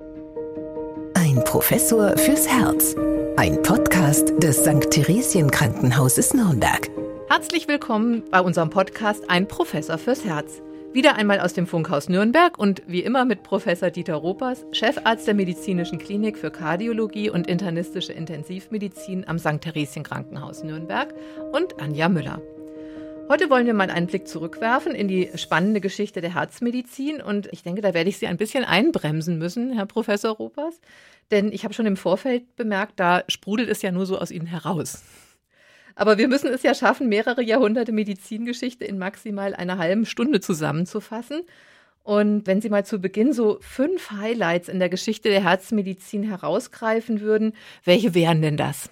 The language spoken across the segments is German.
Ein Professor fürs Herz. Ein Podcast des St. Theresien Krankenhauses Nürnberg. Herzlich willkommen bei unserem Podcast Ein Professor fürs Herz. Wieder einmal aus dem Funkhaus Nürnberg und wie immer mit Professor Dieter Ropers, Chefarzt der Medizinischen Klinik für Kardiologie und internistische Intensivmedizin am St. Theresien Krankenhaus Nürnberg und Anja Müller. Heute wollen wir mal einen Blick zurückwerfen in die spannende Geschichte der Herzmedizin und ich denke, da werde ich Sie ein bisschen einbremsen müssen, Herr Professor Ropers, denn ich habe schon im Vorfeld bemerkt, da sprudelt es ja nur so aus Ihnen heraus. Aber wir müssen es ja schaffen, mehrere Jahrhunderte Medizingeschichte in maximal einer halben Stunde zusammenzufassen. Und wenn Sie mal zu Beginn so fünf Highlights in der Geschichte der Herzmedizin herausgreifen würden, welche wären denn das?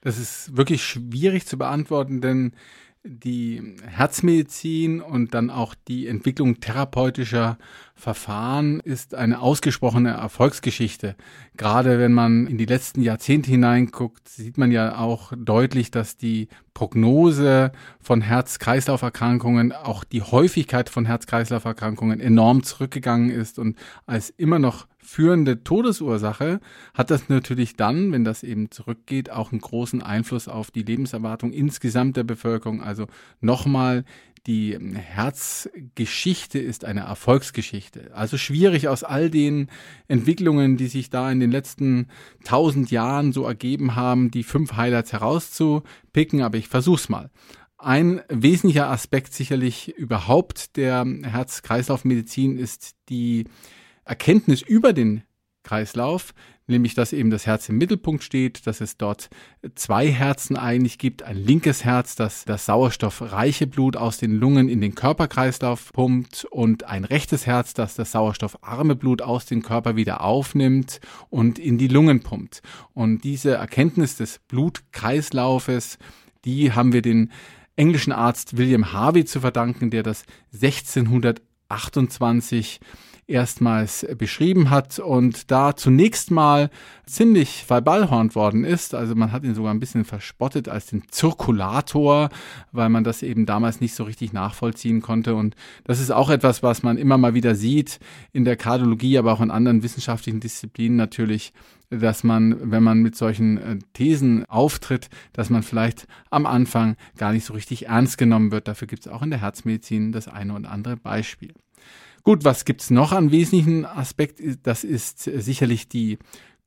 Das ist wirklich schwierig zu beantworten, denn die Herzmedizin und dann auch die Entwicklung therapeutischer Verfahren ist eine ausgesprochene Erfolgsgeschichte. Gerade wenn man in die letzten Jahrzehnte hineinguckt, sieht man ja auch deutlich, dass die Prognose von Herz-Kreislauf-Erkrankungen, auch die Häufigkeit von Herz-Kreislauf-Erkrankungen enorm zurückgegangen ist und als immer noch führende Todesursache hat das natürlich dann, wenn das eben zurückgeht, auch einen großen Einfluss auf die Lebenserwartung insgesamt der Bevölkerung. Also nochmal, die Herzgeschichte ist eine Erfolgsgeschichte. Also schwierig aus all den Entwicklungen, die sich da in den letzten tausend Jahren so ergeben haben, die fünf Highlights herauszupicken, aber ich versuch's mal. Ein wesentlicher Aspekt sicherlich überhaupt der Herz-Kreislauf-Medizin ist die Erkenntnis über den Kreislauf, nämlich dass eben das Herz im Mittelpunkt steht, dass es dort zwei Herzen eigentlich gibt, ein linkes Herz, das das sauerstoffreiche Blut aus den Lungen in den Körperkreislauf pumpt und ein rechtes Herz, das das sauerstoffarme Blut aus dem Körper wieder aufnimmt und in die Lungen pumpt. Und diese Erkenntnis des Blutkreislaufes, die haben wir den englischen Arzt William Harvey zu verdanken, der das 1628 erstmals beschrieben hat und da zunächst mal ziemlich verballhornt worden ist. Also man hat ihn sogar ein bisschen verspottet als den Zirkulator, weil man das eben damals nicht so richtig nachvollziehen konnte. Und das ist auch etwas, was man immer mal wieder sieht in der Kardiologie, aber auch in anderen wissenschaftlichen Disziplinen natürlich, dass man, wenn man mit solchen äh, Thesen auftritt, dass man vielleicht am Anfang gar nicht so richtig ernst genommen wird. Dafür gibt es auch in der Herzmedizin das eine oder andere Beispiel. Gut, was gibt's noch an wesentlichen Aspekt? Das ist sicherlich die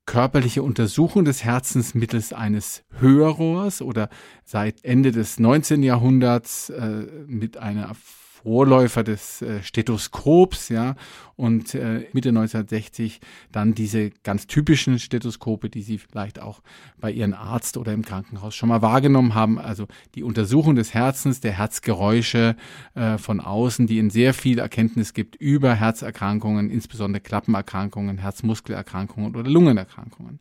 körperliche Untersuchung des Herzens mittels eines Hörrohrs oder seit Ende des 19. Jahrhunderts äh, mit einer Vorläufer des äh, Stethoskops, ja, und äh, Mitte 1960 dann diese ganz typischen Stethoskope, die Sie vielleicht auch bei Ihrem Arzt oder im Krankenhaus schon mal wahrgenommen haben, also die Untersuchung des Herzens, der Herzgeräusche äh, von außen, die in sehr viel Erkenntnis gibt über Herzerkrankungen, insbesondere Klappenerkrankungen, Herzmuskelerkrankungen oder Lungenerkrankungen.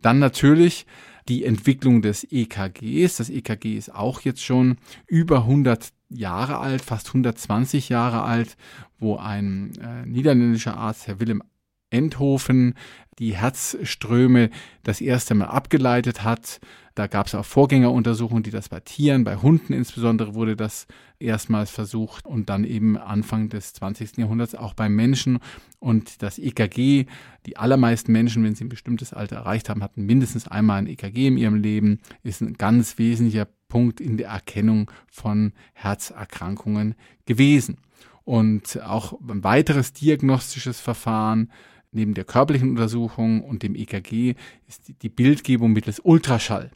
Dann natürlich die Entwicklung des EKGs. Das EKG ist auch jetzt schon über 100 Jahre alt, fast 120 Jahre alt, wo ein äh, niederländischer Arzt, Herr Willem Endhofen, die Herzströme das erste Mal abgeleitet hat. Da gab es auch Vorgängeruntersuchungen, die das bei Tieren, bei Hunden insbesondere wurde das erstmals versucht und dann eben Anfang des 20. Jahrhunderts auch bei Menschen. Und das EKG, die allermeisten Menschen, wenn sie ein bestimmtes Alter erreicht haben, hatten mindestens einmal ein EKG in ihrem Leben, ist ein ganz wesentlicher Punkt in der Erkennung von Herzerkrankungen gewesen. Und auch ein weiteres diagnostisches Verfahren neben der körperlichen Untersuchung und dem EKG ist die Bildgebung mittels Ultraschall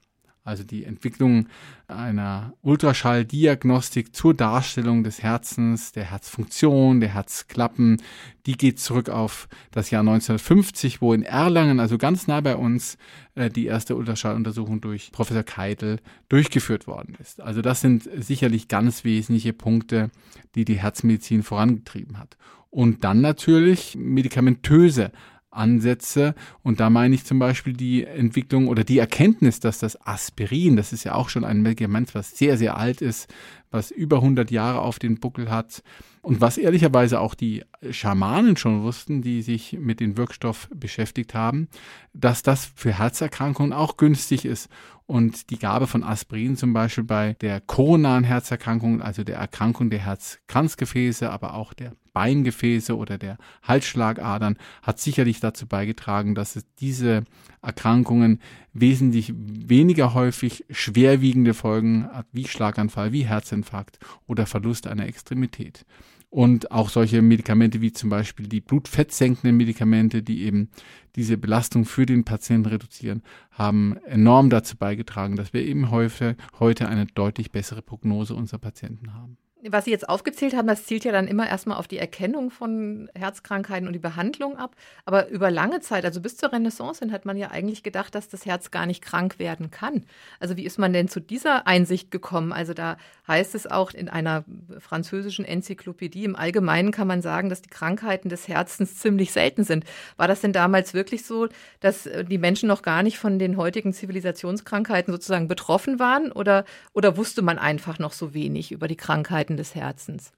also die Entwicklung einer Ultraschalldiagnostik zur Darstellung des Herzens, der Herzfunktion, der Herzklappen, die geht zurück auf das Jahr 1950, wo in Erlangen, also ganz nah bei uns, äh, die erste Ultraschalluntersuchung durch Professor Keitel durchgeführt worden ist. Also das sind sicherlich ganz wesentliche Punkte, die die Herzmedizin vorangetrieben hat. Und dann natürlich medikamentöse Ansätze. Und da meine ich zum Beispiel die Entwicklung oder die Erkenntnis, dass das Aspirin, das ist ja auch schon ein Medikament, was sehr, sehr alt ist, was über 100 Jahre auf den Buckel hat und was ehrlicherweise auch die Schamanen schon wussten, die sich mit dem Wirkstoff beschäftigt haben, dass das für Herzerkrankungen auch günstig ist. Und die Gabe von Aspirin zum Beispiel bei der koronaren Herzerkrankung, also der Erkrankung der Herzkranzgefäße, aber auch der Beingefäße oder der Halsschlagadern hat sicherlich dazu beigetragen, dass es diese Erkrankungen wesentlich weniger häufig schwerwiegende Folgen hat, wie Schlaganfall, wie Herzinfarkt oder Verlust einer Extremität. Und auch solche Medikamente wie zum Beispiel die blutfettsenkenden Medikamente, die eben diese Belastung für den Patienten reduzieren, haben enorm dazu beigetragen, dass wir eben heute, heute eine deutlich bessere Prognose unserer Patienten haben was Sie jetzt aufgezählt haben, das zielt ja dann immer erstmal auf die Erkennung von Herzkrankheiten und die Behandlung ab. Aber über lange Zeit, also bis zur Renaissance hin, hat man ja eigentlich gedacht, dass das Herz gar nicht krank werden kann. Also wie ist man denn zu dieser Einsicht gekommen? Also da heißt es auch in einer französischen Enzyklopädie, im Allgemeinen kann man sagen, dass die Krankheiten des Herzens ziemlich selten sind. War das denn damals wirklich so, dass äh, die Menschen noch gar nicht von den heutigen Zivilisationskrankheiten sozusagen betroffen waren? Oder, oder wusste man einfach noch so wenig über die Krankheiten des Herzens?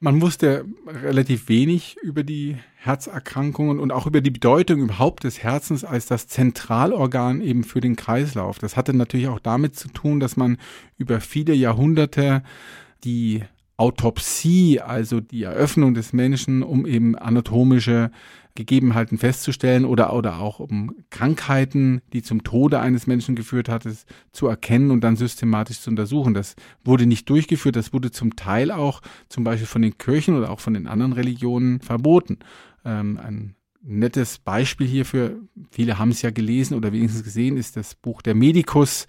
Man wusste relativ wenig über die Herzerkrankungen und auch über die Bedeutung überhaupt des Herzens als das Zentralorgan eben für den Kreislauf. Das hatte natürlich auch damit zu tun, dass man über viele Jahrhunderte die Autopsie, also die Eröffnung des Menschen, um eben anatomische Gegebenheiten festzustellen oder, oder auch um Krankheiten, die zum Tode eines Menschen geführt hat, zu erkennen und dann systematisch zu untersuchen. Das wurde nicht durchgeführt, das wurde zum Teil auch zum Beispiel von den Kirchen oder auch von den anderen Religionen verboten. Ähm, ein nettes Beispiel hierfür, viele haben es ja gelesen oder wenigstens gesehen, ist das Buch der Medikus,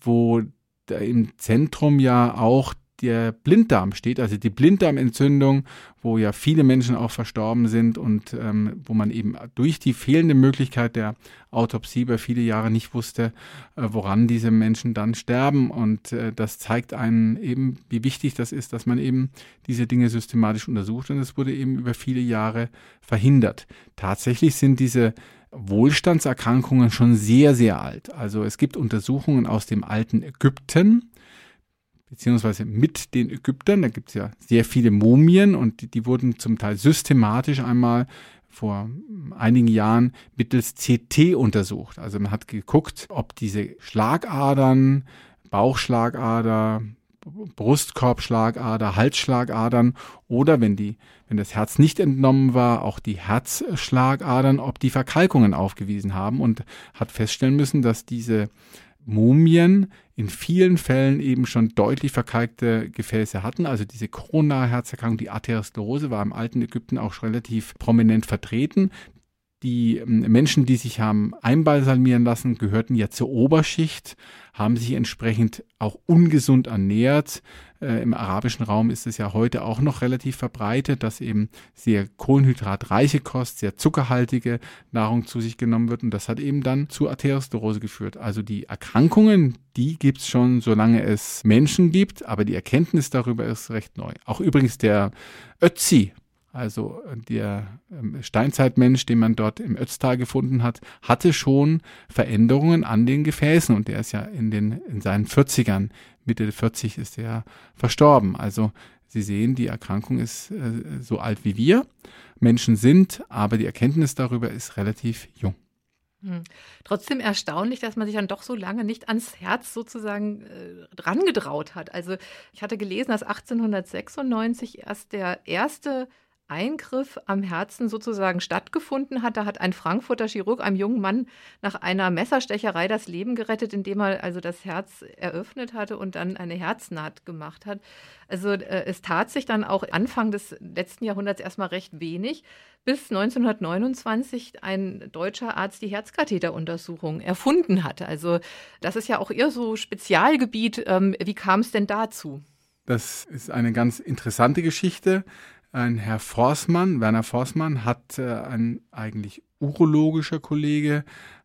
wo im Zentrum ja auch der Blinddarm steht, also die Blinddarmentzündung, wo ja viele Menschen auch verstorben sind und ähm, wo man eben durch die fehlende Möglichkeit der Autopsie über viele Jahre nicht wusste, äh, woran diese Menschen dann sterben. Und äh, das zeigt einen eben, wie wichtig das ist, dass man eben diese Dinge systematisch untersucht und es wurde eben über viele Jahre verhindert. Tatsächlich sind diese Wohlstandserkrankungen schon sehr, sehr alt. Also es gibt Untersuchungen aus dem alten Ägypten, beziehungsweise mit den Ägyptern. Da gibt es ja sehr viele Mumien und die, die, wurden zum Teil systematisch einmal vor einigen Jahren mittels CT untersucht. Also man hat geguckt, ob diese Schlagadern, Bauchschlagader, Brustkorbschlagader, Halsschlagadern oder wenn die, wenn das Herz nicht entnommen war, auch die Herzschlagadern, ob die Verkalkungen aufgewiesen haben und hat feststellen müssen, dass diese Mumien in vielen Fällen eben schon deutlich verkalkte Gefäße hatten. Also diese koronare Herzerkrankung, die Arteriosklerose, war im alten Ägypten auch schon relativ prominent vertreten. Die ähm, Menschen, die sich haben einbalsamieren lassen, gehörten ja zur Oberschicht, haben sich entsprechend auch ungesund ernährt, äh, Im arabischen Raum ist es ja heute auch noch relativ verbreitet, dass eben sehr kohlenhydratreiche Kost, sehr zuckerhaltige Nahrung zu sich genommen wird. Und das hat eben dann zu Arteriosklerose geführt. Also die Erkrankungen, die gibt es schon, solange es Menschen gibt, aber die Erkenntnis darüber ist recht neu. Auch übrigens der Ötzi, also der ähm, Steinzeitmensch, den man dort im Ötztal gefunden hat, hatte schon Veränderungen an den Gefäßen und der ist ja in den in seinen 40ern Mitte 40 ist er verstorben. Also Sie sehen, die Erkrankung ist äh, so alt wie wir Menschen sind, aber die Erkenntnis darüber ist relativ jung. Hm. Trotzdem erstaunlich, dass man sich dann doch so lange nicht ans Herz sozusagen äh, drangetraut hat. Also ich hatte gelesen, dass 1896 erst der erste Eingriff am Herzen sozusagen stattgefunden hat. Da hat ein Frankfurter Chirurg einem jungen Mann nach einer Messerstecherei das Leben gerettet, indem er also das Herz eröffnet hatte und dann eine Herznaht gemacht hat. Also äh, es tat sich dann auch Anfang des letzten Jahrhunderts erstmal recht wenig, bis 1929 ein deutscher Arzt die Herzkatheteruntersuchung erfunden hatte. Also das ist ja auch eher so Spezialgebiet. Ähm, wie kam es denn dazu? Das ist eine ganz interessante Geschichte. Ein Herr Forßmann, Werner Forßmann, hat äh, ein eigentlich urologischer Kollege,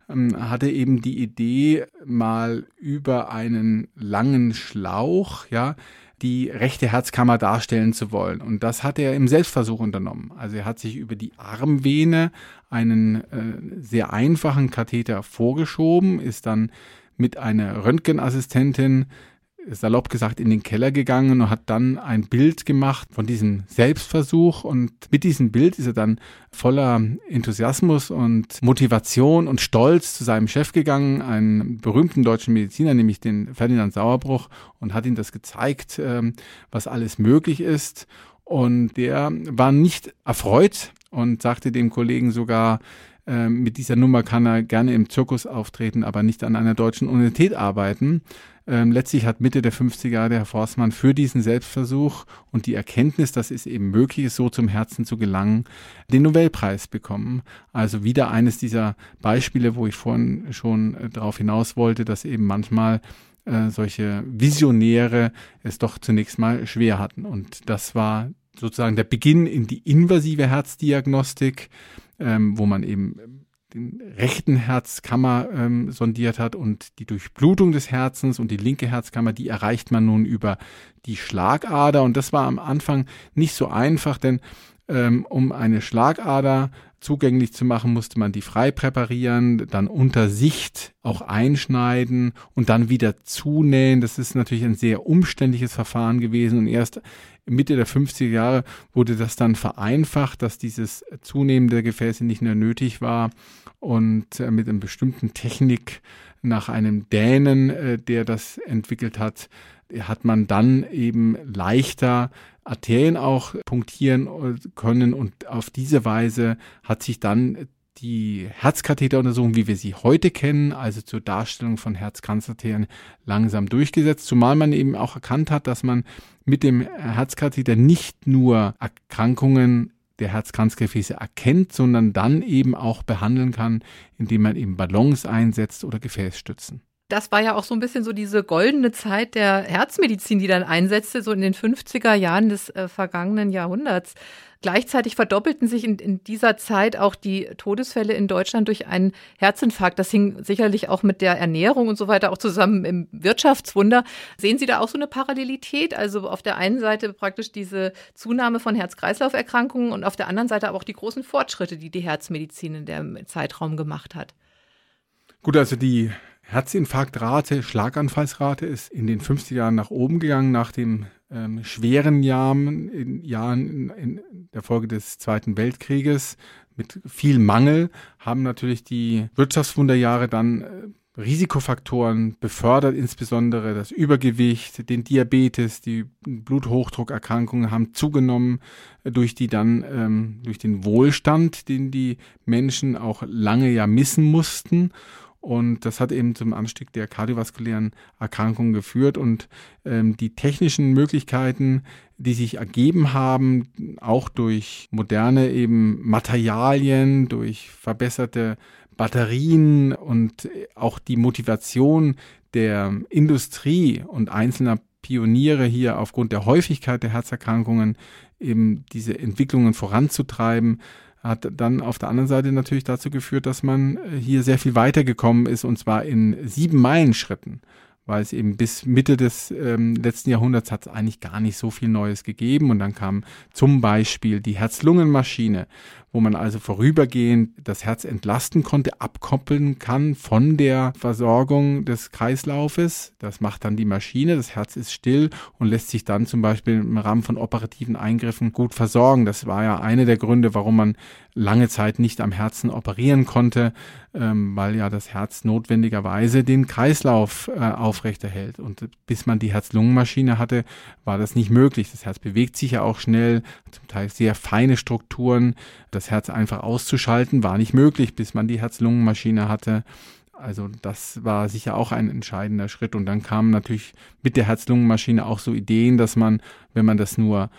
ähm, hatte eben die Idee, mal über einen langen Schlauch, ja, die rechte Herzkammer darstellen zu wollen. Und das hat er im Selbstversuch unternommen. Also er hat sich über die Armvene einen äh, sehr einfachen Katheter vorgeschoben, ist dann mit einer Röntgenassistentin salopp gesagt in den Keller gegangen und hat dann ein Bild gemacht von diesem Selbstversuch und mit diesem Bild ist er dann voller Enthusiasmus und Motivation und Stolz zu seinem Chef gegangen, einen berühmten deutschen Mediziner, nämlich den Ferdinand Sauerbruch und hat ihm das gezeigt, ähm, was alles möglich ist Und der war nicht erfreut und sagte dem Kollegen sogar, äh, mit dieser Nummer kann er gerne im Zirkus auftreten, aber nicht an einer deutschen Universität arbeiten. Ähm, letztlich hat Mitte der 50er Jahre der Herr Forstmann für diesen Selbstversuch und die Erkenntnis, dass es eben möglich ist, so zum Herzen zu gelangen, den Nobelpreis bekommen. Also wieder eines dieser Beispiele, wo ich vorhin schon äh, darauf hinaus wollte, dass eben manchmal äh, solche Visionäre es doch zunächst mal schwer hatten. Und das war sozusagen der Beginn in die invasive Herzdiagnostik, ähm, wo man eben den rechten Herzkammer ähm, sondiert hat und die Durchblutung des Herzens und die linke Herzkammer, die erreicht man nun über die Schlagader. Und das war am Anfang nicht so einfach, denn ähm, um eine Schlagader zugänglich zu machen, musste man die frei präparieren, dann unter Sicht auch einschneiden und dann wieder zunähen. Das ist natürlich ein sehr umständliches Verfahren gewesen und erst Mitte der 50er Jahre wurde das dann vereinfacht, dass dieses Zunehmen der Gefäße nicht mehr nötig war und äh, mit einer bestimmten Technik nach einem Dänen, äh, der das entwickelt hat, hat man dann eben leichter Arterien auch punktieren äh, können und auf diese Weise hat sich dann die Herzkatheteruntersuchung, wie wir sie heute kennen, also zur Darstellung von Herzkranzarterien, langsam durchgesetzt, zumal man eben auch erkannt hat, dass man mit dem Herzkatheter nicht nur Erkrankungen der Herzkranzgefäße erkennt, sondern dann eben auch behandeln kann, indem man eben Ballons einsetzt oder Gefäßstützen das war ja auch so ein bisschen so diese goldene Zeit der Herzmedizin, die dann einsetzte, so in den 50er Jahren des äh, vergangenen Jahrhunderts. Gleichzeitig verdoppelten sich in, in, dieser Zeit auch die Todesfälle in Deutschland durch einen Herzinfarkt. Das hing sicherlich auch mit der Ernährung und so weiter auch zusammen im Wirtschaftswunder. Sehen Sie da auch so eine Parallelität? Also auf der einen Seite praktisch diese Zunahme von Herz-Kreislauf-Erkrankungen und auf der anderen Seite aber auch die großen Fortschritte, die die Herzmedizin in dem Zeitraum gemacht hat. Gut, also die Herzinfarktrate, Schlaganfallsrate ist in den 50er Jahren nach oben gegangen, nach den ähm, schweren Jahren, in, Jahren in, in der Folge des Zweiten Weltkrieges mit viel Mangel, haben natürlich die Wirtschaftswunderjahre dann äh, Risikofaktoren befördert, insbesondere das Übergewicht, den Diabetes, die Bluthochdruckerkrankungen haben zugenommen äh, durch die dann ähm, durch den Wohlstand, den die Menschen auch lange ja missen mussten und das hat eben zum Anstieg der kardiovaskulären Erkrankungen geführt. Und ähm, die technischen Möglichkeiten, die sich ergeben haben, auch durch moderne eben Materialien, durch verbesserte Batterien und auch die Motivation der Industrie und einzelner Pioniere hier aufgrund der Häufigkeit der Herzerkrankungen eben diese Entwicklungen voranzutreiben, hat dann auf der anderen Seite natürlich dazu geführt, dass man äh, hier sehr viel weitergekommen ist und zwar in sieben Meilenschritten weil es eben bis Mitte des ähm, letzten Jahrhunderts hat es eigentlich gar nicht so viel Neues gegeben. Und dann kam zum Beispiel die Herz-Lungen-Maschine, wo man also vorübergehend das Herz entlasten konnte, abkoppeln kann von der Versorgung des Kreislaufes. Das macht dann die Maschine, das Herz ist still und lässt sich dann zum Beispiel im Rahmen von operativen Eingriffen gut versorgen. Das war ja einer der Gründe, warum man lange Zeit nicht am Herzen operieren konnte, ähm, weil ja das Herz notwendigerweise den Kreislauf äh, aufrechterhält. Und bis man die Herz-Lungen-Maschine hatte, war das nicht möglich. Das Herz bewegt sich ja auch schnell, zum Teil sehr feine Strukturen. Das Herz einfach auszuschalten war nicht möglich, bis man die Herz-Lungen-Maschine hatte. Also das war sicher auch ein entscheidender Schritt. Und dann kamen natürlich mit der Herz-Lungen-Maschine auch so Ideen, dass man, wenn man das nur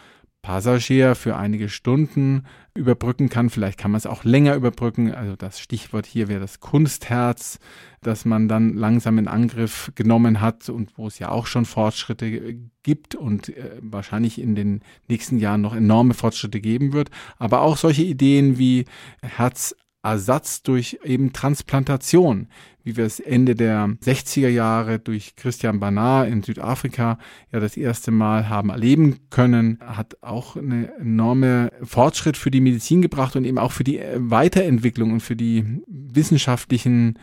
Passagier für einige Stunden überbrücken kann. Vielleicht kann man es auch länger überbrücken. Also das Stichwort hier wäre das Kunstherz, das man dann langsam in Angriff genommen hat und wo es ja auch schon Fortschritte gibt und äh, wahrscheinlich in den nächsten Jahren noch enorme Fortschritte geben wird. Aber auch solche Ideen wie Herz Ersatz durch eben Transplantation, wie wir es Ende der 60er Jahre durch Christian Barnard in Südafrika ja das erste Mal haben erleben können, hat auch eine enorme Fortschritt für die Medizin gebracht und eben auch für die Weiterentwicklung und für die wissenschaftlichen,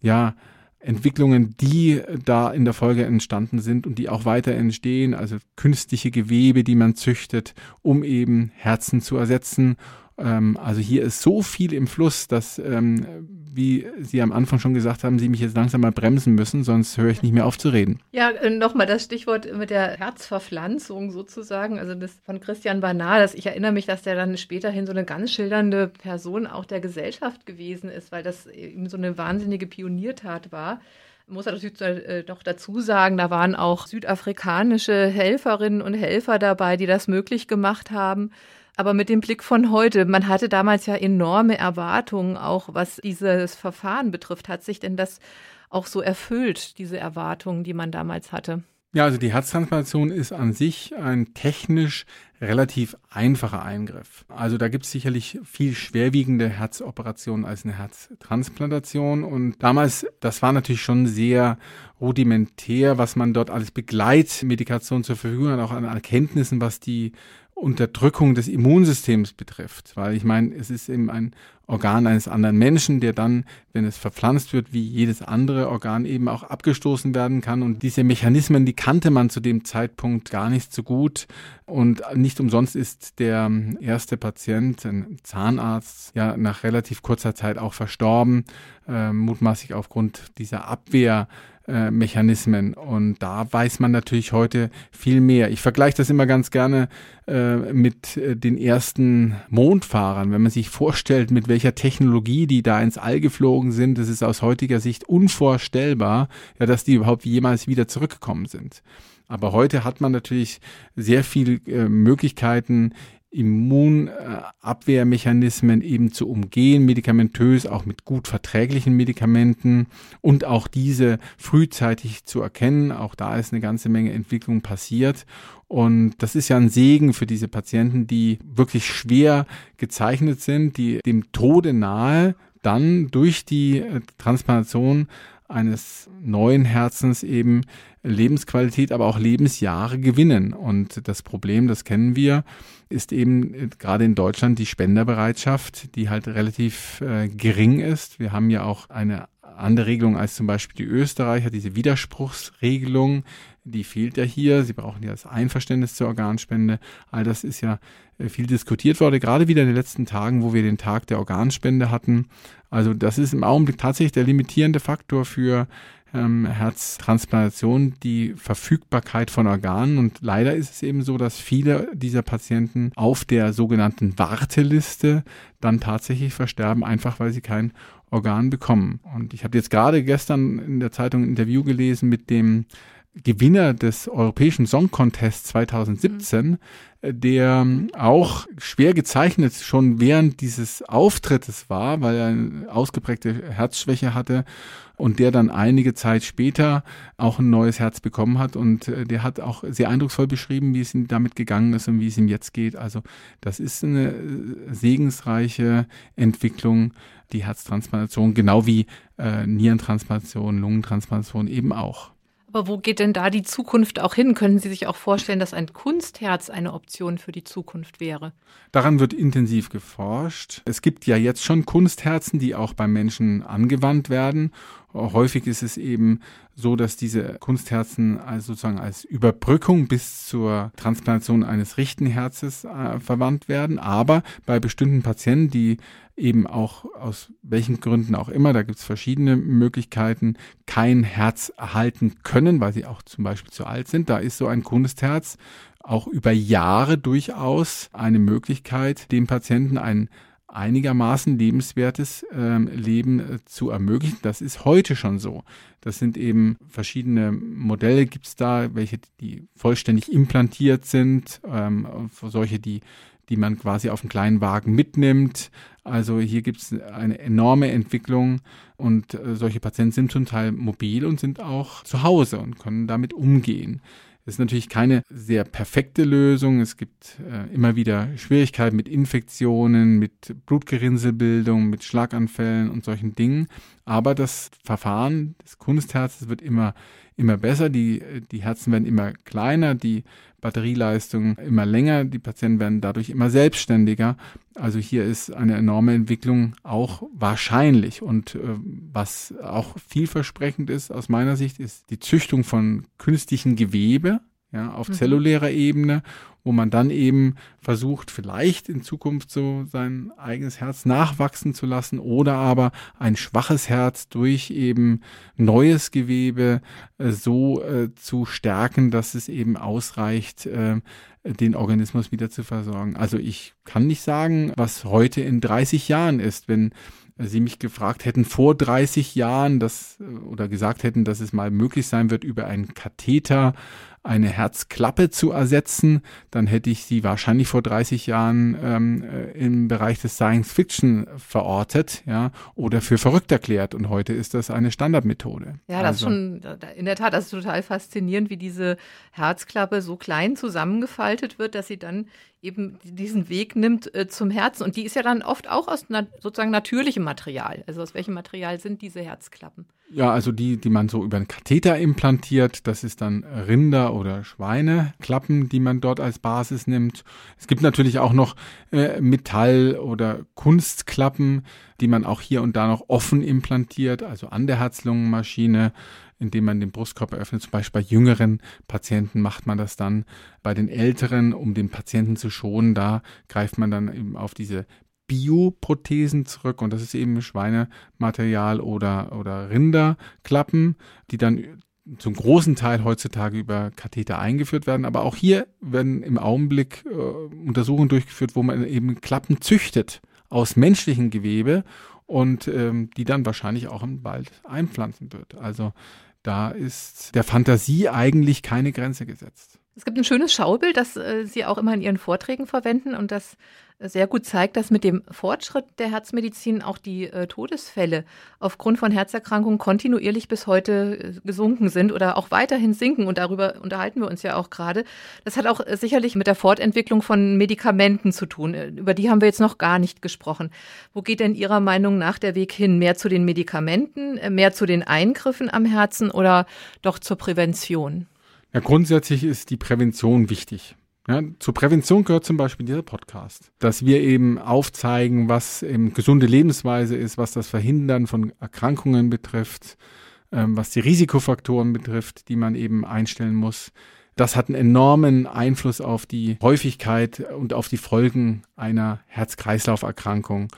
ja, Entwicklungen, die da in der Folge entstanden sind und die auch weiter entstehen, also künstliche Gewebe, die man züchtet, um eben Herzen zu ersetzen Ähm, also hier ist so viel im Fluss, dass, ähm, wie Sie am Anfang schon gesagt haben, Sie mich jetzt langsam mal bremsen müssen, sonst höre ich nicht mehr auf zu reden. Ja, äh, nochmal das Stichwort mit der Herzverpflanzung sozusagen, also das von Christian Barnard, das, ich erinnere mich, dass der dann späterhin so eine ganz schildernde Person auch der Gesellschaft gewesen ist, weil das eben so eine wahnsinnige Pioniertat war muss natürlich äh, doch dazu sagen, da waren auch südafrikanische Helferinnen und Helfer dabei, die das möglich gemacht haben. Aber mit dem Blick von heute, man hatte damals ja enorme Erwartungen, auch was dieses Verfahren betrifft. Hat sich denn das auch so erfüllt, diese Erwartungen, die man damals hatte? Ja, also die Herztransplantation ist an sich ein technisch relativ einfacher Eingriff. Also da gibt es sicherlich viel schwerwiegende Herzoperationen als eine Herztransplantation. Und damals, das war natürlich schon sehr rudimentär, was man dort als Begleitmedikation zur Verfügung hat, auch an Erkenntnissen, was die Unterdrückung des Immunsystems betrifft. Weil ich meine, es ist eben ein Organ eines anderen Menschen, der dann, wenn es verpflanzt wird, wie jedes andere Organ eben auch abgestoßen werden kann. Und diese Mechanismen, die kannte man zu dem Zeitpunkt gar nicht so gut. Und nicht umsonst ist der erste Patient, ein Zahnarzt, ja nach relativ kurzer Zeit auch verstorben, äh, mutmaßlich aufgrund dieser Abwehr äh, Mechanismen. Und da weiß man natürlich heute viel mehr. Ich vergleiche das immer ganz gerne äh, mit äh, den ersten Mondfahrern. Wenn man sich vorstellt, mit welcher Technologie die da ins All geflogen sind, das ist aus heutiger Sicht unvorstellbar, ja, dass die überhaupt jemals wieder zurückgekommen sind. Aber heute hat man natürlich sehr viele äh, Möglichkeiten, Immunabwehrmechanismen eben zu umgehen, medikamentös, auch mit gut verträglichen Medikamenten und auch diese frühzeitig zu erkennen. Auch da ist eine ganze Menge Entwicklung passiert. Und das ist ja ein Segen für diese Patienten, die wirklich schwer gezeichnet sind, die dem Tode nahe dann durch die äh, Transplantation eines neuen Herzens eben Lebensqualität, aber auch Lebensjahre gewinnen. Und das Problem, das kennen wir, ist eben äh, gerade in Deutschland die Spenderbereitschaft, die halt relativ äh, gering ist. Wir haben ja auch eine andere Regelung als zum Beispiel die Österreicher, diese Widerspruchsregelung, die fehlt ja hier. Sie brauchen ja das Einverständnis zur Organspende. All das ist ja äh, viel diskutiert worden, gerade wieder in den letzten Tagen, wo wir den Tag der Organspende hatten. Also das ist im Augenblick tatsächlich der limitierende Faktor für ähm, Herztransplantation, die Verfügbarkeit von Organen. Und leider ist es eben so, dass viele dieser Patienten auf der sogenannten Warteliste dann tatsächlich versterben, einfach weil sie kein Organ bekommen. Und ich habe jetzt gerade gestern in der Zeitung ein Interview gelesen mit dem Gewinner des Europäischen Song Contest 2017, mhm. der auch schwer gezeichnet schon während dieses Auftrittes war, weil er eine ausgeprägte Herzschwäche hatte und der dann einige Zeit später auch ein neues Herz bekommen hat und äh, der hat auch sehr eindrucksvoll beschrieben, wie es ihm damit gegangen ist und wie es ihm jetzt geht. Also das ist eine äh, segensreiche Entwicklung, die Herztransplantation, genau wie äh, Nierentransplantation, Lungentransplantation eben auch. Aber wo geht denn da die Zukunft auch hin? Können Sie sich auch vorstellen, dass ein Kunstherz eine Option für die Zukunft wäre? Daran wird intensiv geforscht. Es gibt ja jetzt schon Kunstherzen, die auch beim Menschen angewandt werden. Häufig ist es eben so, dass diese Kunstherzen also sozusagen als Überbrückung bis zur Transplantation eines richtigen Herzes äh, verwandt werden. Aber bei bestimmten Patienten, die eben auch aus welchen Gründen auch immer, da gibt es verschiedene Möglichkeiten, kein Herz erhalten können, weil sie auch zum Beispiel zu alt sind, da ist so ein Kunstherz auch über Jahre durchaus eine Möglichkeit, dem Patienten ein einigermaßen lebenswertes ähm, Leben äh, zu ermöglichen. Das ist heute schon so. Das sind eben verschiedene Modelle gibt es da, welche die vollständig implantiert sind, ähm, solche, die die man quasi auf einen kleinen Wagen mitnimmt. Also hier gibt es eine enorme Entwicklung und äh, solche Patienten sind zum Teil mobil und sind auch zu Hause und können damit umgehen. Das ist natürlich keine sehr perfekte Lösung. Es gibt äh, immer wieder Schwierigkeiten mit Infektionen, mit Blutgerinnselbildung, mit Schlaganfällen und solchen Dingen. Aber das Verfahren des Kunstherzes wird immer, immer besser. Die, die Herzen werden immer kleiner, die Batterieleistung immer länger, die Patienten werden dadurch immer selbstständiger. Also hier ist eine enorme Entwicklung auch wahrscheinlich. Und äh, was auch vielversprechend ist aus meiner Sicht, ist die Züchtung von künstlichen Gewebe ja, auf mhm. zellulärer Ebene wo man dann eben versucht, vielleicht in Zukunft so sein eigenes Herz nachwachsen zu lassen oder aber ein schwaches Herz durch eben neues Gewebe äh, so äh, zu stärken, dass es eben ausreicht, äh, den Organismus wieder zu versorgen. Also ich kann nicht sagen, was heute in 30 Jahren ist, wenn Sie mich gefragt hätten vor 30 Jahren, dass, oder gesagt hätten, dass es mal möglich sein wird, über einen Katheter eine Herzklappe zu ersetzen, dann hätte ich sie wahrscheinlich vor 30 Jahren ähm, äh, im Bereich des Science Fiction verortet, ja, oder für verrückt erklärt. Und heute ist das eine Standardmethode. Ja, das also, ist schon, in der Tat, das ist total faszinierend, wie diese Herzklappe so klein zusammengefaltet wird, dass sie dann eben diesen Weg nimmt äh, zum Herzen. Und die ist ja dann oft auch aus na sozusagen natürlichem Material. Also aus welchem Material sind diese Herzklappen? Ja, also die, die man so über einen Katheter implantiert, das ist dann Rinder- oder Schweineklappen, die man dort als Basis nimmt. Es gibt natürlich auch noch äh, Metall- oder Kunstklappen, die man auch hier und da noch offen implantiert, also an der Herz-Lungen-Maschine indem man den Brustkorb öffnet. Zum Beispiel bei jüngeren Patienten macht man das dann. Bei den älteren, um den Patienten zu schonen, da greift man dann eben auf diese Bioprothesen zurück und das ist eben Schweinematerial oder, oder Rinderklappen, die dann zum großen Teil heutzutage über Katheter eingeführt werden. Aber auch hier werden im Augenblick äh, Untersuchungen durchgeführt, wo man eben Klappen züchtet aus menschlichem Gewebe und ähm, die dann wahrscheinlich auch bald einpflanzen wird. Also da ist der Fantasie eigentlich keine Grenze gesetzt. Es gibt ein schönes Schaubild, das äh, Sie auch immer in Ihren Vorträgen verwenden und das sehr gut zeigt, dass mit dem Fortschritt der Herzmedizin auch die äh, Todesfälle aufgrund von Herzerkrankungen kontinuierlich bis heute äh, gesunken sind oder auch weiterhin sinken. Und darüber unterhalten wir uns ja auch gerade. Das hat auch äh, sicherlich mit der Fortentwicklung von Medikamenten zu tun. Äh, über die haben wir jetzt noch gar nicht gesprochen. Wo geht denn Ihrer Meinung nach der Weg hin? Mehr zu den Medikamenten, mehr zu den Eingriffen am Herzen oder doch zur Prävention? Ja, grundsätzlich ist die Prävention wichtig. Ja, zur Prävention gehört zum Beispiel dieser Podcast, dass wir eben aufzeigen, was eben gesunde Lebensweise ist, was das Verhindern von Erkrankungen betrifft, ähm, was die Risikofaktoren betrifft, die man eben einstellen muss. Das hat einen enormen Einfluss auf die Häufigkeit und auf die Folgen einer Herz-Kreislauf-Erkrankung.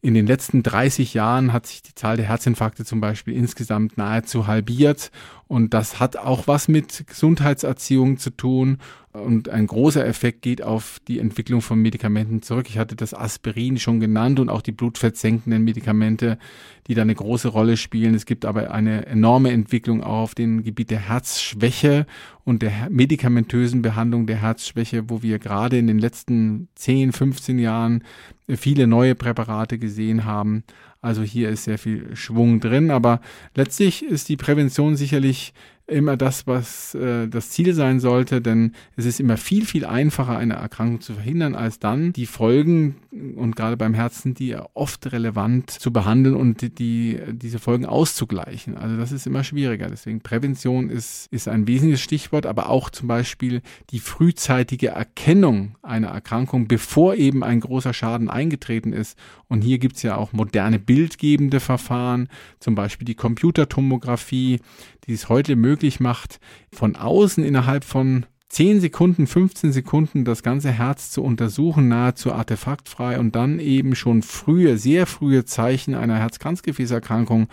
In den letzten 30 Jahren hat sich die Zahl der Herzinfarkte zum Beispiel insgesamt nahezu halbiert. Und das hat auch was mit Gesundheitserziehung zu tun und ein großer Effekt geht auf die Entwicklung von Medikamenten zurück. Ich hatte das Aspirin schon genannt und auch die blutfettsenkenden Medikamente, die da eine große Rolle spielen. Es gibt aber eine enorme Entwicklung auch auf dem Gebiet der Herzschwäche und der medikamentösen Behandlung der Herzschwäche, wo wir gerade in den letzten 10, 15 Jahren viele neue Präparate gesehen haben. Also hier ist sehr viel Schwung drin, aber letztlich ist die Prävention sicherlich immer das, was äh, das Ziel sein sollte, denn es ist immer viel, viel einfacher, eine Erkrankung zu verhindern, als dann die Folgen und gerade beim Herzen, die oft relevant zu behandeln und die, diese Folgen auszugleichen. Also das ist immer schwieriger. Deswegen Prävention ist, ist ein wesentliches Stichwort, aber auch zum Beispiel die frühzeitige Erkennung einer Erkrankung, bevor eben ein großer Schaden eingetreten ist. Und hier gibt's ja auch moderne bildgebende Verfahren, zum Beispiel die Computertomographie, die es heute möglich macht, von außen innerhalb von 10 Sekunden, 15 Sekunden das ganze Herz zu untersuchen, nahezu artefaktfrei und dann eben schon frühe, sehr frühe Zeichen einer Herz-Kranzgefäßerkrankung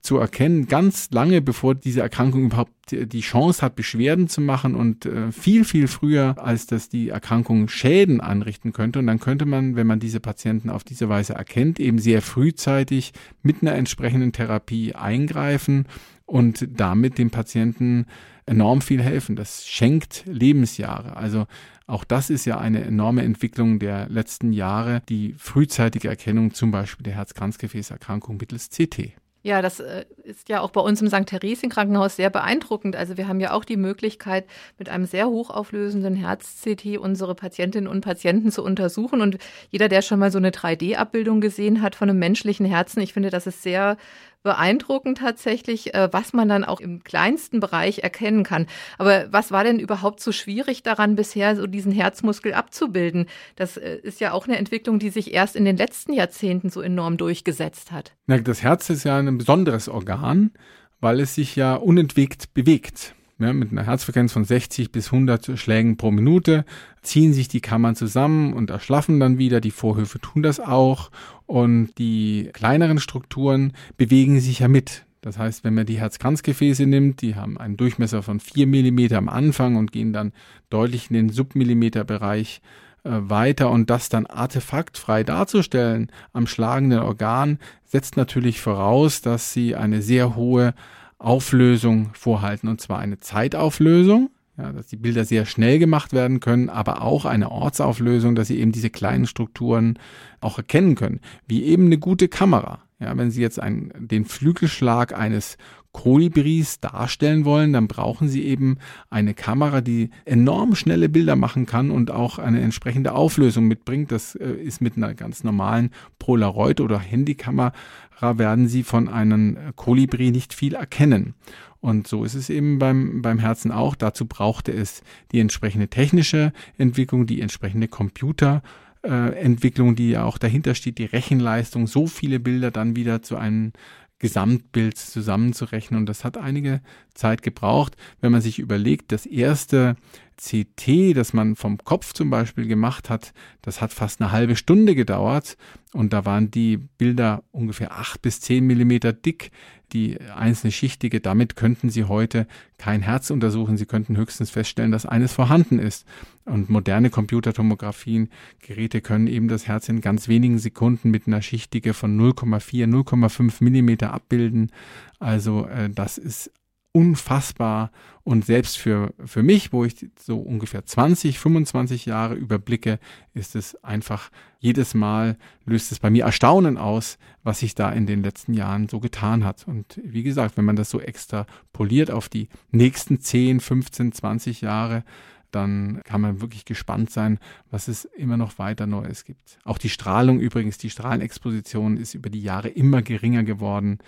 zu erkennen, ganz lange bevor diese Erkrankung überhaupt die Chance hat, Beschwerden zu machen und äh, viel, viel früher, als dass die Erkrankung Schäden anrichten könnte. Und dann könnte man, wenn man diese Patienten auf diese Weise erkennt, eben sehr frühzeitig mit einer entsprechenden Therapie eingreifen und damit dem Patienten enorm viel helfen. Das schenkt Lebensjahre. Also auch das ist ja eine enorme Entwicklung der letzten Jahre, die frühzeitige Erkennung zum Beispiel der Herz-Kranzgefäßerkrankung mittels CT. Ja, das äh, ist ja auch bei uns im St. Theresien Krankenhaus sehr beeindruckend. Also wir haben ja auch die Möglichkeit, mit einem sehr hochauflösenden Herz-CT unsere Patientinnen und Patienten zu untersuchen. Und jeder, der schon mal so eine 3D-Abbildung gesehen hat von einem menschlichen Herzen, ich finde, das ist sehr beeindruckend tatsächlich, äh, was man dann auch im kleinsten Bereich erkennen kann. Aber was war denn überhaupt so schwierig daran, bisher so diesen Herzmuskel abzubilden? Das äh, ist ja auch eine Entwicklung, die sich erst in den letzten Jahrzehnten so enorm durchgesetzt hat. Das Herz ist ja ein besonderes Organ, weil es sich ja unentwegt bewegt. Ja, mit einer Herzfrequenz von 60 bis 100 Schlägen pro Minute, ziehen sich die Kammern zusammen und erschlaffen dann wieder. Die Vorhöfe tun das auch. Und die kleineren Strukturen bewegen sich ja mit. Das heißt, wenn man die Herzkranzgefäße nimmt, die haben einen Durchmesser von 4 mm am Anfang und gehen dann deutlich in den Submillimeterbereich äh, weiter und das dann artefaktfrei darzustellen am schlagenden Organ setzt natürlich voraus, dass sie eine sehr hohe Auflösung vorhalten und zwar eine Zeitauflösung, ja, dass die Bilder sehr schnell gemacht werden können, aber auch eine Ortsauflösung, dass sie eben diese kleinen Strukturen auch erkennen können, wie eben eine gute Kamera. Ja, wenn Sie jetzt einen, den Flügelschlag eines Kolibris darstellen wollen, dann brauchen Sie eben eine Kamera, die enorm schnelle Bilder machen kann und auch eine entsprechende Auflösung mitbringt. Das äh, ist mit einer ganz normalen Polaroid oder Handykamera werden Sie von einem Kolibri nicht viel erkennen. Und so ist es eben beim, beim Herzen auch. Dazu brauchte es die entsprechende technische Entwicklung, die entsprechende Computer äh, Entwicklung, die ja auch dahinter steht, die Rechenleistung, so viele Bilder dann wieder zu einem Gesamtbild zusammenzurechnen. Und das hat einige Zeit gebraucht. Wenn man sich überlegt, das erste CT, das man vom Kopf zum Beispiel gemacht hat, das hat fast eine halbe Stunde gedauert. Und da waren die Bilder ungefähr acht bis zehn Millimeter dick die einzelne Schichtige. Damit könnten Sie heute kein Herz untersuchen. Sie könnten höchstens feststellen, dass eines vorhanden ist. Und moderne Computertomographien, Geräte können eben das Herz in ganz wenigen Sekunden mit einer Schichtige von 0,4, 0,5 Millimeter abbilden. Also äh, das ist unfassbar. Und selbst für, für mich, wo ich so ungefähr 20, 25 Jahre überblicke, ist es einfach jedes Mal löst es bei mir Erstaunen aus, was sich da in den letzten Jahren so getan hat. Und wie gesagt, wenn man das so extrapoliert auf die nächsten 10, 15, 20 Jahre, dann kann man wirklich gespannt sein, was es immer noch weiter Neues gibt. Auch die Strahlung übrigens, die Strahlenexposition ist über die Jahre immer geringer geworden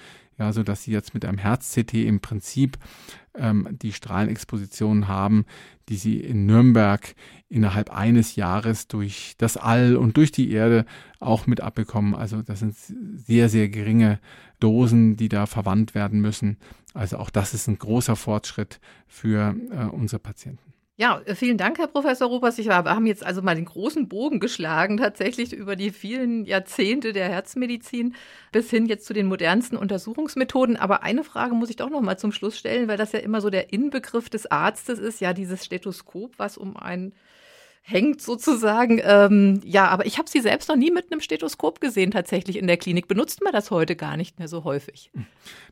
ja, so dass sie jetzt mit einem Herz-CT im Prinzip ähm, die Strahlenexposition haben, die sie in Nürnberg innerhalb eines Jahres durch das All und durch die Erde auch mit abbekommen. Also das sind sehr, sehr geringe Dosen, die da verwandt werden müssen. Also auch das ist ein großer Fortschritt für äh, unsere Patienten. Ja, vielen Dank, Herr Professor Rupers. Ich war, wir haben jetzt also mal den großen Bogen geschlagen, tatsächlich über die vielen Jahrzehnte der Herzmedizin bis hin jetzt zu den modernsten Untersuchungsmethoden. Aber eine Frage muss ich doch noch mal zum Schluss stellen, weil das ja immer so der Inbegriff des Arztes ist, ja, dieses Stethoskop, was um ein hängt sozusagen. Ähm, ja, aber ich habe sie selbst noch nie mit einem Stethoskop gesehen, tatsächlich in der Klinik. Benutzt man das heute gar nicht mehr so häufig?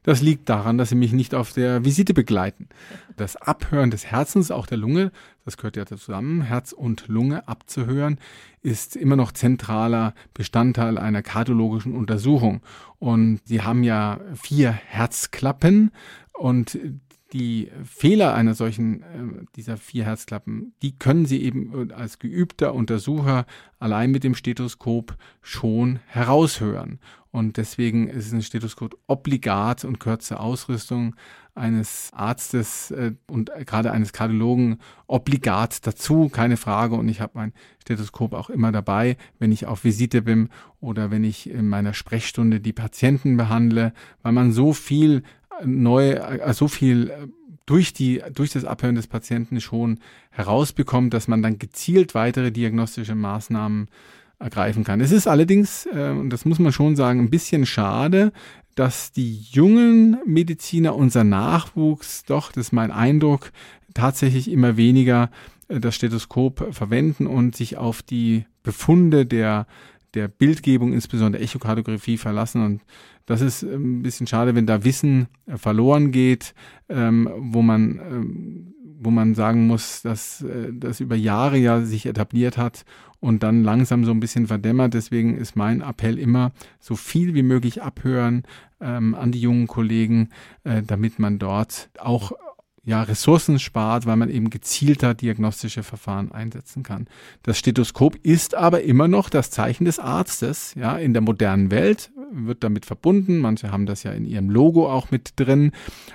Das liegt daran, dass sie mich nicht auf der Visite begleiten. Das Abhören des Herzens, auch der Lunge, das gehört ja zusammen, Herz und Lunge abzuhören, ist immer noch zentraler Bestandteil einer kardiologischen Untersuchung. Und sie haben ja vier Herzklappen und die Fehler einer solchen, äh, dieser vier Herzklappen, die können Sie eben als geübter Untersucher allein mit dem Stethoskop schon heraushören. Und deswegen ist ein Stethoskop obligat und zur Ausrüstung eines Arztes äh, und gerade eines Kardiologen obligat dazu, keine Frage. Und ich habe mein Stethoskop auch immer dabei, wenn ich auf Visite bin oder wenn ich in meiner Sprechstunde die Patienten behandle, weil man so viel neu, äh, so viel äh, durch die, durch das Abhören des Patienten schon herausbekommt, dass man dann gezielt weitere diagnostische Maßnahmen ergreifen kann. Es ist allerdings, äh, und das muss man schon sagen, ein bisschen schade, dass die jungen Mediziner, unser Nachwuchs, doch, das ist mein Eindruck, tatsächlich immer weniger das Stethoskop verwenden und sich auf die Befunde der, der Bildgebung, insbesondere Echokardiographie, verlassen. Und das ist ähm, ein bisschen schade, wenn da Wissen äh, verloren geht, ähm, wo man ähm, wo man sagen muss, dass äh, das über Jahre ja sich etabliert hat und dann langsam so ein bisschen verdämmert. Deswegen ist mein Appell immer, so viel wie möglich abhören an die jungen Kollegen, äh, damit man dort auch ja, Ressourcen spart, weil man eben gezielter diagnostische Verfahren einsetzen kann. Das Stethoskop ist aber immer noch das Zeichen des Arztes, ja, in der modernen Welt wird damit verbunden. Manche haben das ja in ihrem Logo auch mit drin.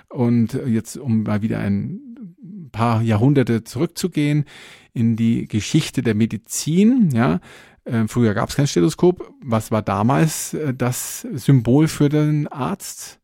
Und jetzt, um mal wieder ein paar Jahrhunderte zurückzugehen in die Geschichte der Medizin, ja, äh, früher gab es kein Stethoskop. Was war damals äh, das Symbol für den Arzt?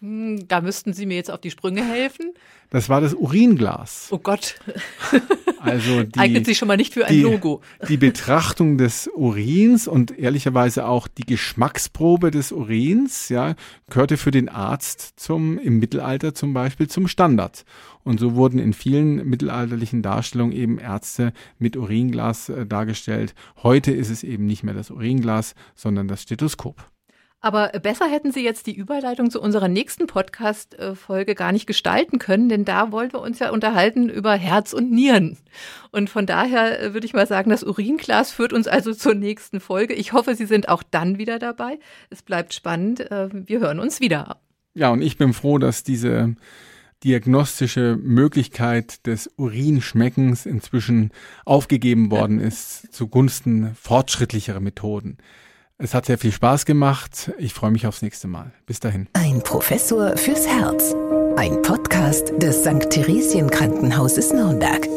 Hm, da müssten Sie mir jetzt auf die Sprünge helfen. Das war das Uringlas. Oh Gott. Also die, Eignet sich schon mal nicht für ein die, Logo. Die Betrachtung des Urins und ehrlicherweise auch die Geschmacksprobe des Urins, ja, gehörte für den Arzt zum, im Mittelalter zum Beispiel zum Standard. Und so wurden in vielen mittelalterlichen Darstellungen eben Ärzte mit Uringlas äh, dargestellt. Heute ist es eben nicht mehr das Uringlas, sondern das Stethoskop. Aber besser hätten Sie jetzt die Überleitung zu unserer nächsten Podcast-Folge gar nicht gestalten können, denn da wollen wir uns ja unterhalten über Herz und Nieren. Und von daher äh, würde ich mal sagen, das Uringlas führt uns also zur nächsten Folge. Ich hoffe, Sie sind auch dann wieder dabei. Es bleibt spannend. Äh, wir hören uns wieder. Ja, und ich bin froh, dass diese diagnostische Möglichkeit des Urinschmeckens inzwischen aufgegeben worden ist zugunsten fortschrittlicherer Methoden. Es hat sehr viel Spaß gemacht. Ich freue mich aufs nächste Mal. Bis dahin. Ein Professor fürs Herz. Ein Podcast des St. Theresien Krankenhauses Nürnberg.